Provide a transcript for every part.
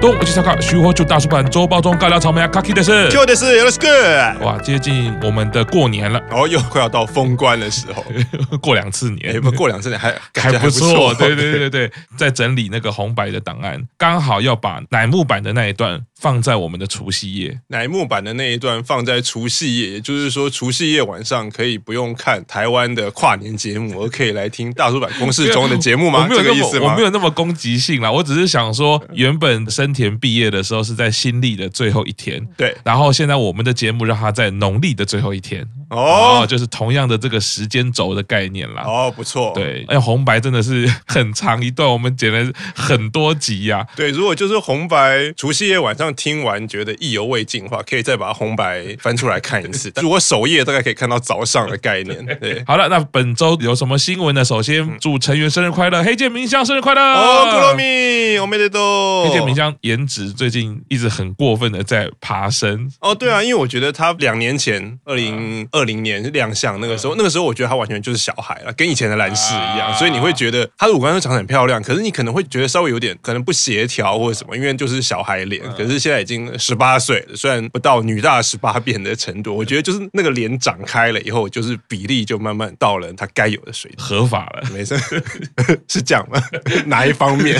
东我去参考徐活就大叔版周报中尬聊草莓啊，Kaki 的是，就的是，Let's go！哇，接近我们的过年了，哦，又快要到封关的时候，过两次年，不过两次年还 还不错，对对对对，在整理那个红白的档案，刚好要把乃木坂的那一段放在我们的除夕夜，乃木坂的那一段放在除夕夜，也就是说除夕夜晚上可以不用看台湾的跨年节目，而可以来听大叔版公式中的节目吗？没有这个意思吗？我没有那么攻击性啦，我只是想说，原本生田毕业的时候是在新历的最后一天，对，然后现在我们的节目让他在农历的最后一天。哦，就是同样的这个时间轴的概念啦。哦，不错。对，哎，红白真的是很长一段，我们剪了很多集呀。对，如果就是红白除夕夜晚上听完觉得意犹未尽的话，可以再把红白翻出来看一次。如果首页大概可以看到早上的概念。对，好了，那本周有什么新闻呢？首先祝成员生日快乐，黑键明香生日快乐哦，库洛米，我们得都。黑键明香颜值最近一直很过分的在爬升。哦，对啊，因为我觉得他两年前二零二。二零年亮相那个时候，那个时候我觉得他完全就是小孩了，跟以前的兰世一样，所以你会觉得他的五官都长得很漂亮，可是你可能会觉得稍微有点可能不协调或者什么，因为就是小孩脸。可是现在已经十八岁了，虽然不到女大十八变的程度，我觉得就是那个脸长开了以后，就是比例就慢慢到了他该有的水平，合法了，没事，是这样吗？哪一方面？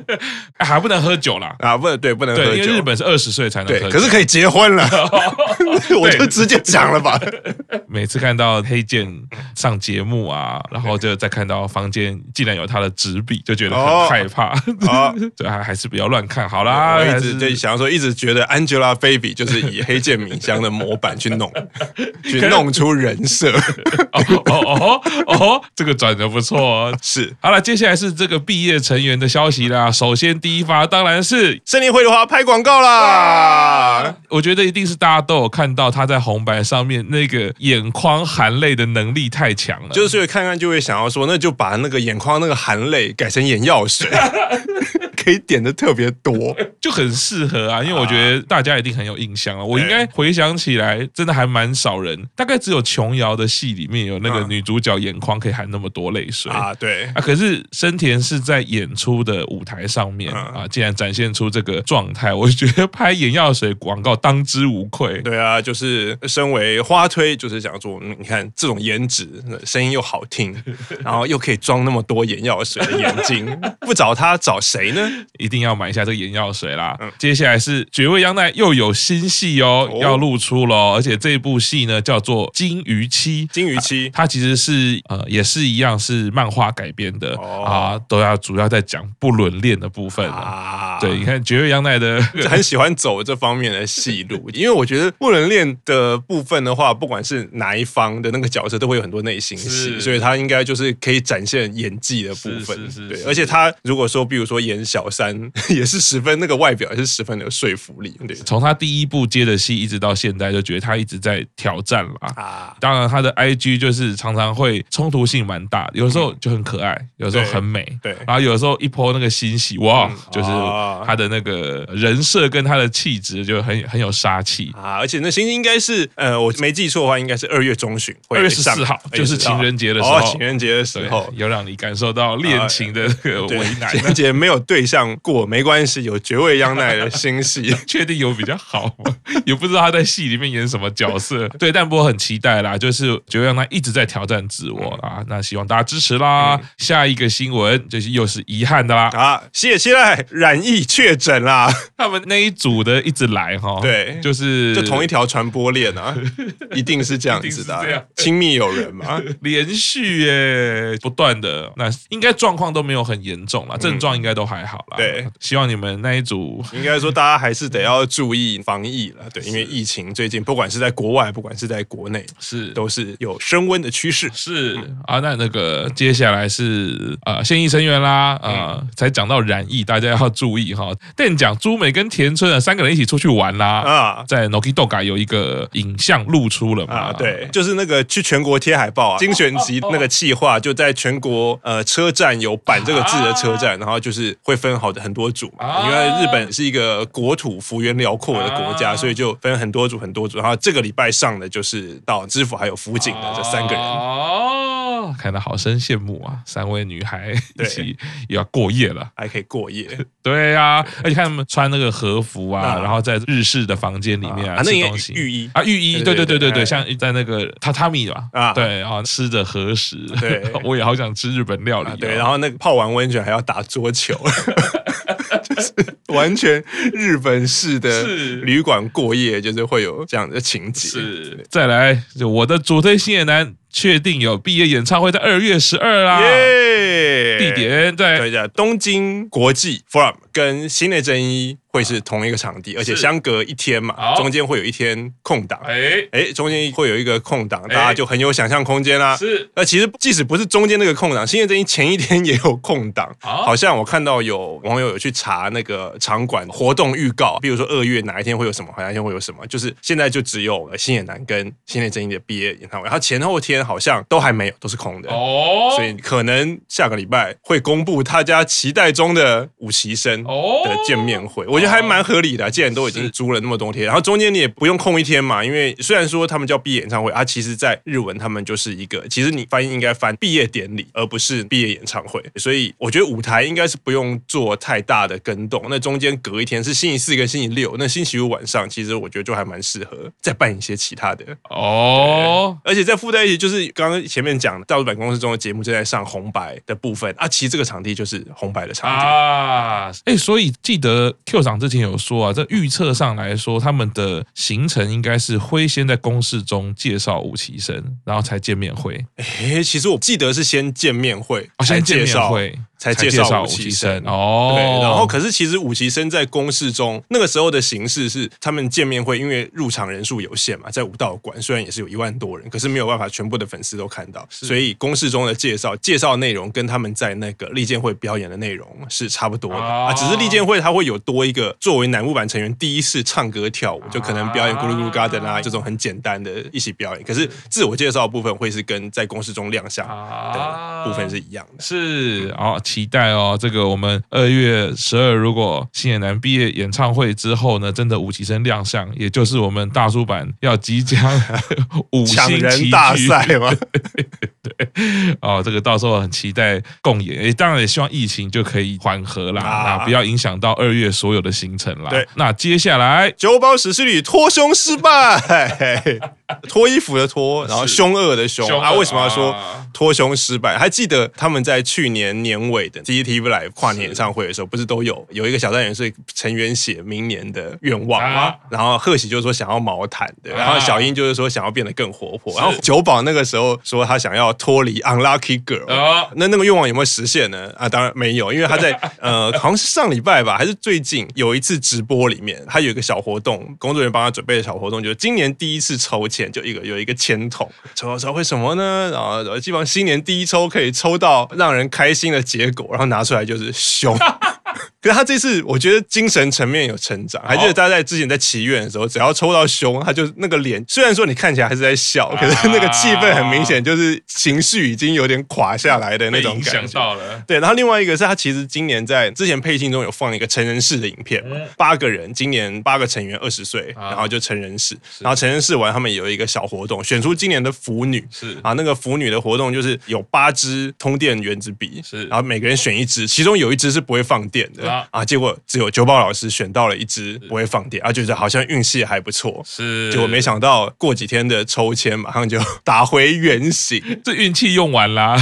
还不能喝酒啦？啊，不能，对，不能喝酒。因为日本是二十岁才能喝酒，可是可以结婚了，我就直接讲了吧。每次看到黑键上节目啊，然后就再看到房间竟然有他的纸笔，就觉得很害怕。对，还还是不要乱看好啦。我一直就想要说，一直觉得 Angelababy 就是以黑键鸣香的模板去弄，去弄出人设。哦哦哦哦，这个转的不错。哦是，好了，接下来是这个毕业成员的消息啦。首先第一发当然是胜利惠梨花拍广告啦。我觉得一定是大家都有看到他在红白上面那个。眼眶含泪的能力太强了，就是所以看看就会想要说，那就把那个眼眶那个含泪改成眼药水。可以点的特别多，就很适合啊！因为我觉得大家一定很有印象啊。我应该回想起来，真的还蛮少人，大概只有琼瑶的戏里面有那个女主角眼眶可以含那么多泪水啊。对啊，可是生田是在演出的舞台上面啊，竟然展现出这个状态，我觉得拍眼药水广告当之无愧。对啊，就是身为花推，就是想说，你看这种颜值，声音又好听，然后又可以装那么多眼药水的眼睛，不找他找谁呢？一定要买一下这个眼药水啦！嗯、接下来是绝味央奈又有新戏哦，哦要露出喽！而且这部戏呢叫做《金鱼妻》，金鱼妻它其实是呃也是一样是漫画改编的、哦、啊，都要主要在讲不伦恋的部分啊。对，你看绝味央奈的 很喜欢走这方面的戏路，因为我觉得不伦恋的部分的话，不管是哪一方的那个角色，都会有很多内心戏，是所以他应该就是可以展现演技的部分。是是是是对，而且他如果说，比如说演小。三 也是十分那个外表也是十分的有说服力。对，从他第一部接的戏一直到现在，就觉得他一直在挑战了啊。当然，他的 IG 就是常常会冲突性蛮大，有时候就很可爱，有时候很美。对，然后有时候一波那个新戏，哇，就是他的那个人设跟他的气质就很很有杀气啊。而且那新戏应该是呃，我没记错的话，应该是二月中旬，二月十四号，就是情人节的时候。情人节的时候，有让你感受到恋情的这个为难。情人节没有对象。过没关系，有绝味央奈的新戏，确定有比较好吗？也不知道他在戏里面演什么角色。对，但不过很期待啦，就是绝味央奈一直在挑战自我啊。那希望大家支持啦。嗯、下一个新闻就是又是遗憾的啦啊！谢谢来染疫确诊啦，他们那一组的一直来哈，对，就是就同一条传播链啊，一定是这样子的，亲密友人嘛，连续耶，不断的，那应该状况都没有很严重啦，症状应该都还好。对，希望你们那一组应该说大家还是得要注意防疫了。对，因为疫情最近不管是在国外，不管是在国内，是都是有升温的趋势。是啊，那那个接下来是呃现役成员啦，呃，才讲到染疫，大家要注意哈。但讲朱美跟田村啊三个人一起出去玩啦啊，在 Noki Doga 有一个影像露出了嘛？对，就是那个去全国贴海报啊，精选集那个企划就在全国呃车站有板这个字的车站，然后就是会分。分好的很多组嘛，因为日本是一个国土幅员辽阔的国家，所以就分很多组很多组。然后这个礼拜上的就是到知府还有辅警的这三个人。看得好生羡慕啊！三位女孩一起也要过夜了，还可以过夜。对呀，而且看他们穿那个和服啊，然后在日式的房间里面啊吃东西，浴衣。啊浴衣，对对对对对，像在那个榻榻米吧，啊。对啊，吃着和食，对，我也好想吃日本料理。对，然后那个泡完温泉还要打桌球，就是完全日本式的旅馆过夜，就是会有这样的情节。是，再来就我的主推星野男。确定有毕业演唱会在二月十二啦，地点在对的东京国际 Forum 跟新内真一。会是同一个场地，而且相隔一天嘛，中间会有一天空档。哎哎，中间会有一个空档，大家就很有想象空间啦。是，那其实即使不是中间那个空档，新内真一前一天也有空档。好像我看到有网友有去查那个场馆活动预告，比如说二月哪一天会有什么，哪一天会有什么，就是现在就只有新野男跟新内真一的毕业演唱会，他前后天好像都还没有，都是空的。哦，所以可能下个礼拜会公布他家期待中的五期生的见面会。我觉得。还蛮合理的啊，既然都已经租了那么多天，然后中间你也不用空一天嘛，因为 虽然说他们叫毕业演唱会啊，其实在日文他们就是一个，其实你翻译应该翻毕业典礼，而不是毕业演唱会。所以我觉得舞台应该是不用做太大的更动。那中间隔一天是星期四跟星期六，那星期五晚上其实我觉得就还蛮适合再办一些其他的哦。而且再附带一起，就是刚刚前面讲的，大陆版公司中的节目正在上红白的部分啊，其实这个场地就是红白的场地啊。哎，所以记得 Q 长之前有说啊，这预测上来说，他们的行程应该是会先在公示中介绍吴奇生，然后才见面会。哎，其实我记得是先见面会，哦、先介绍。才介绍武其生。哦，对，然后可是其实武其生在公示中那个时候的形式是他们见面会，因为入场人数有限嘛，在武道馆虽然也是有一万多人，可是没有办法全部的粉丝都看到，所以公示中的介绍介绍内容跟他们在那个利剑会表演的内容是差不多的啊，只是利剑会它会有多一个作为乃木坂成员第一次唱歌跳舞，就可能表演咕噜咕噜 Garden 啊。这种很简单的一起表演，可是自我介绍的部分会是跟在公示中亮相的部分是一样的，是哦。期待哦，这个我们二月十二，如果新野男毕业演唱会之后呢，真的五期生亮相，也就是我们大叔版要即将五星人大赛嘛？对，哦，这个到时候很期待共演，诶当然也希望疫情就可以缓和啦，啊，不要影响到二月所有的行程啦。对，那接下来酒保史诗里脱胸失败，脱衣服的脱，然后凶恶的凶。啊，为什么要说脱胸失败？还记得他们在去年年尾的 TTV Live 跨年演唱会的时候，不是都有有一个小单元是成员写明年的愿望吗？啊、然后贺喜就是说想要毛毯的，然后小英就是说想要变得更活泼，然后久保那个时候说他想要脱离 Unlucky Girl，啊、那那个愿望有没有实现呢？啊，当然没有，因为他在 呃好像是上礼拜吧，还是最近有一次直播里面，他有一个小活动，工作人员帮他准备的小活动，就是今年第一次抽签，就一个有一个签筒，抽抽会什么呢？然后基本上新年第一抽可以抽到让人开心的结果，然后拿出来就是凶。可是他这次我觉得精神层面有成长，还记得他在之前在祈愿的时候，只要抽到凶，他就那个脸，虽然说你看起来还是在笑，可是那个气氛很明显，就是情绪已经有点垮下来的那种感觉。到了。对，然后另外一个是他其实今年在之前配信中有放一个成人式的影片，八个人，今年八个成员二十岁，然后就成人式，然后成人式完他们有一个小活动，选出今年的腐女，是。啊，那个腐女的活动就是有八支通电原子笔，是，然后每个人选一支，其中有一支是不会放电的。啊！结果只有九宝老师选到了一只不会放电，啊，觉得好像运气还不错。是，结果没想到过几天的抽签马上就 打回原形，这运气用完啦。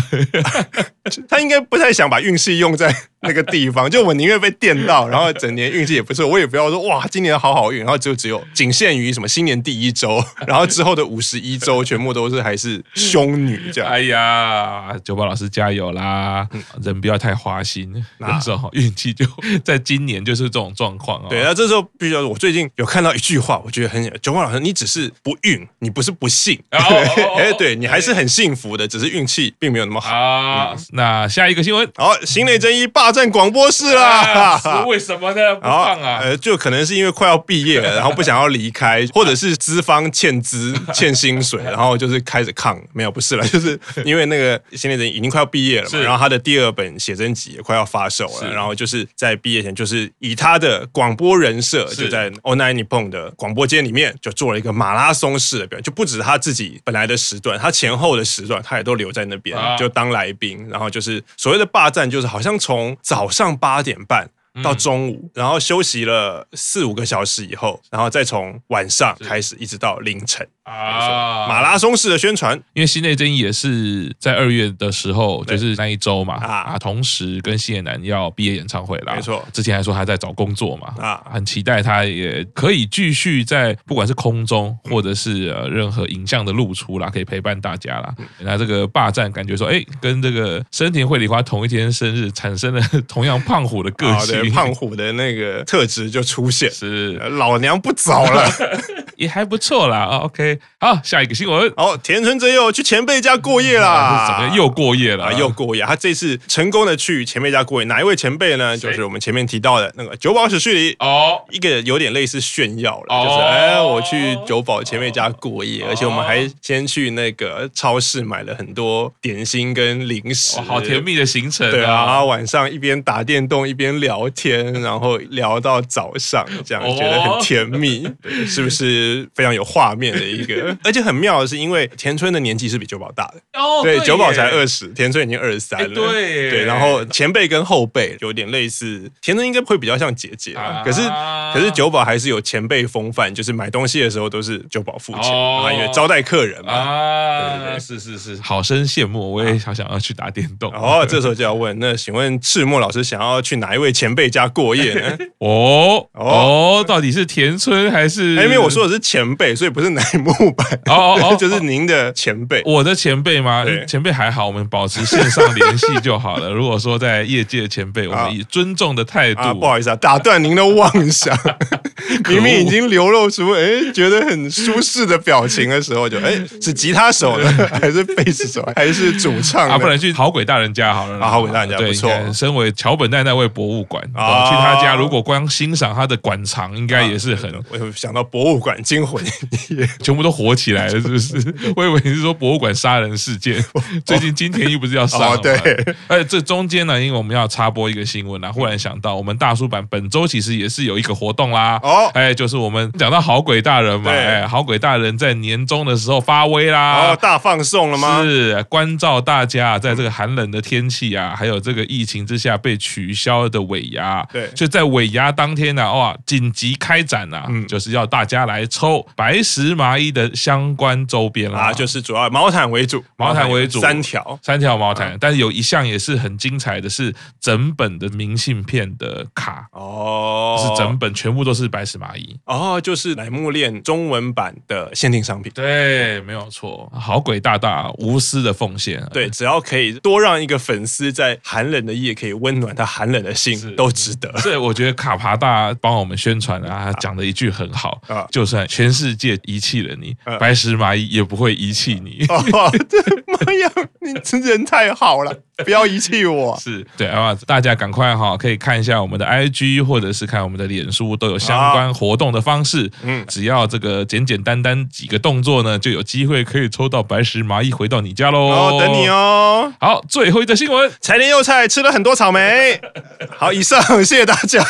他应该不太想把运气用在。那个地方，就我宁愿被电到，然后整年运气也不错，我也不要说哇，今年好好运，然后就只有仅限于什么新年第一周，然后之后的五十一周全部都是还是凶女这样。哎呀，久保老师加油啦！人不要太花心，那时候运气就在今年就是这种状况啊。对，那这时候必须要，我最近有看到一句话，我觉得很久保老师，你只是不运，你不是不幸，哎，对你还是很幸福的，只是运气并没有那么好。那下一个新闻，好，新内真一霸。站广播室啦。是为什么呢？不放啊？呃，就可能是因为快要毕业了，然后不想要离开，或者是资方欠资 欠薪水，然后就是开始抗。没有，不是了，就是因为那个新内真已经快要毕业了嘛，然后他的第二本写真集也快要发售了，然后就是在毕业前，就是以他的广播人设，就在 Night Nippon 的广播间里面，就做了一个马拉松式的表演，就不止他自己本来的时段，他前后的时段他也都留在那边，就当来宾，然后就是所谓的霸占，就是好像从早上八点半。到中午，然后休息了四五个小时以后，然后再从晚上开始一直到凌晨啊，马拉松式的宣传。因为西内真也是在二月的时候，就是那一周嘛啊，同时跟星野男要毕业演唱会啦。没错，之前还说他在找工作嘛啊，很期待他也可以继续在不管是空中或者是呃任何影像的露出啦，可以陪伴大家啦。那这个霸占感觉说，哎，跟这个深田绘梨花同一天生日，产生了同样胖虎的个性。胖虎的那个特质就出现，是老娘不早了，也还不错啦。OK，好，下一个新闻。哦，田村真佑去前辈家过夜啦，怎么又过夜了？又过夜。他这次成功的去前辈家过夜，哪一位前辈呢？就是我们前面提到的那个久保史绪里哦，一个有点类似炫耀了，就是哎，我去久保前辈家过夜，而且我们还先去那个超市买了很多点心跟零食，好甜蜜的行程。对啊，晚上一边打电动一边聊天，然后聊到早上，这样觉得很甜蜜，是不是非常有画面的一个？而且很妙的是，因为田村的年纪是比九宝大的，哦对，九宝才二十，田村已经二十三了，对对。然后前辈跟后辈有点类似，田村应该会比较像姐姐，可是可是九宝还是有前辈风范，就是买东西的时候都是九宝付钱啊，因为招待客人嘛。啊，对对，是是是，好生羡慕，我也好想要去打电动。哦，这时候就要问，那请问赤木老师想要去哪一位前辈？家过夜呢？哦哦，到底是田村还是？因为我说的是前辈，所以不是乃木坂哦 哦，就是您的前辈，我的前辈吗？前辈还好，我们保持线上联系就好了。如果说在业界的前辈，我们以尊重的态度，不好意思啊，打断您的妄想。明明已经流露出哎觉得很舒适的表情的时候，就哎是吉他手呢，还是贝斯手，还是主唱？啊，不然去好鬼大人家好了。啊，好鬼大人家不错。身为桥本奈奈位博物馆。啊，去他家，如果光欣赏他的馆藏，应该也是很。我想到博物馆惊魂，全部都火起来了，是不是？我以为你是说博物馆杀人事件。最近金田一不是要杀吗？对。而且这中间呢，因为我们要插播一个新闻啊，忽然想到，我们大叔版本周其实也是有一个活动啦。哦。哎，就是我们讲到好鬼大人嘛，哎，好鬼大人在年终的时候发威啦。哦，大放送了吗？是，关照大家，在这个寒冷的天气啊，还有这个疫情之下被取消的尾牙。啊，对，就在尾牙当天呢，哇，紧急开展呐，嗯，就是要大家来抽白石麻衣的相关周边啦，就是主要毛毯为主，毛毯为主，三条。三条毛毯，但是有一项也是很精彩的，是整本的明信片的卡。哦，是整本全部都是白石麻衣。哦，就是乃木恋中文版的限定商品，对，没有错，好鬼大大无私的奉献，对，只要可以多让一个粉丝在寒冷的夜可以温暖他寒冷的心，都。值得，所以我觉得卡帕大帮我们宣传啊，讲的一句很好啊，就算全世界遗弃了你，白石麻衣也不会遗弃你。哦，妈呀，你真人太好了，不要遗弃我。是对啊，大家赶快哈，可以看一下我们的 IG 或者是看我们的脸书，都有相关活动的方式。嗯，只要这个简简单单几个动作呢，就有机会可以抽到白石麻衣回到你家喽。哦，等你哦。好，最后一则新闻，柴田佑菜吃了很多草莓。好，以上。谢谢大家。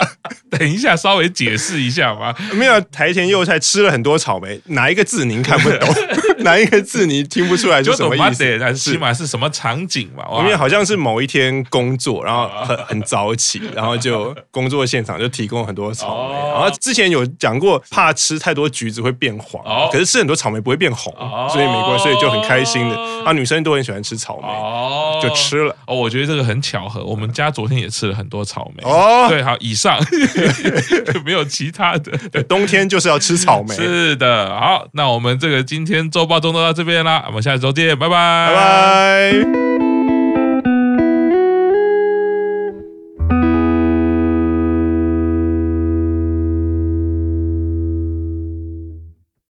等一下，稍微解释一下吧。没有，台田佑菜吃了很多草莓，哪一个字您看不懂？哪一个字你听不出来是什么意思？但是起码是什么场景嘛？因为好像是某一天工作，然后很很早起，然后就工作现场就提供很多草莓。然后之前有讲过，怕吃太多橘子会变黄，可是吃很多草莓不会变红，所以没关系，所以就很开心的。啊，女生都很喜欢吃草莓，就吃了。哦，我觉得这个很巧合，我们家昨天也吃了很多草莓。哦，对，好，以上 没有其他的。冬天就是要吃草莓。是的，好，那我们这个今天周报中都到这边啦，我们下周见，拜拜，拜拜。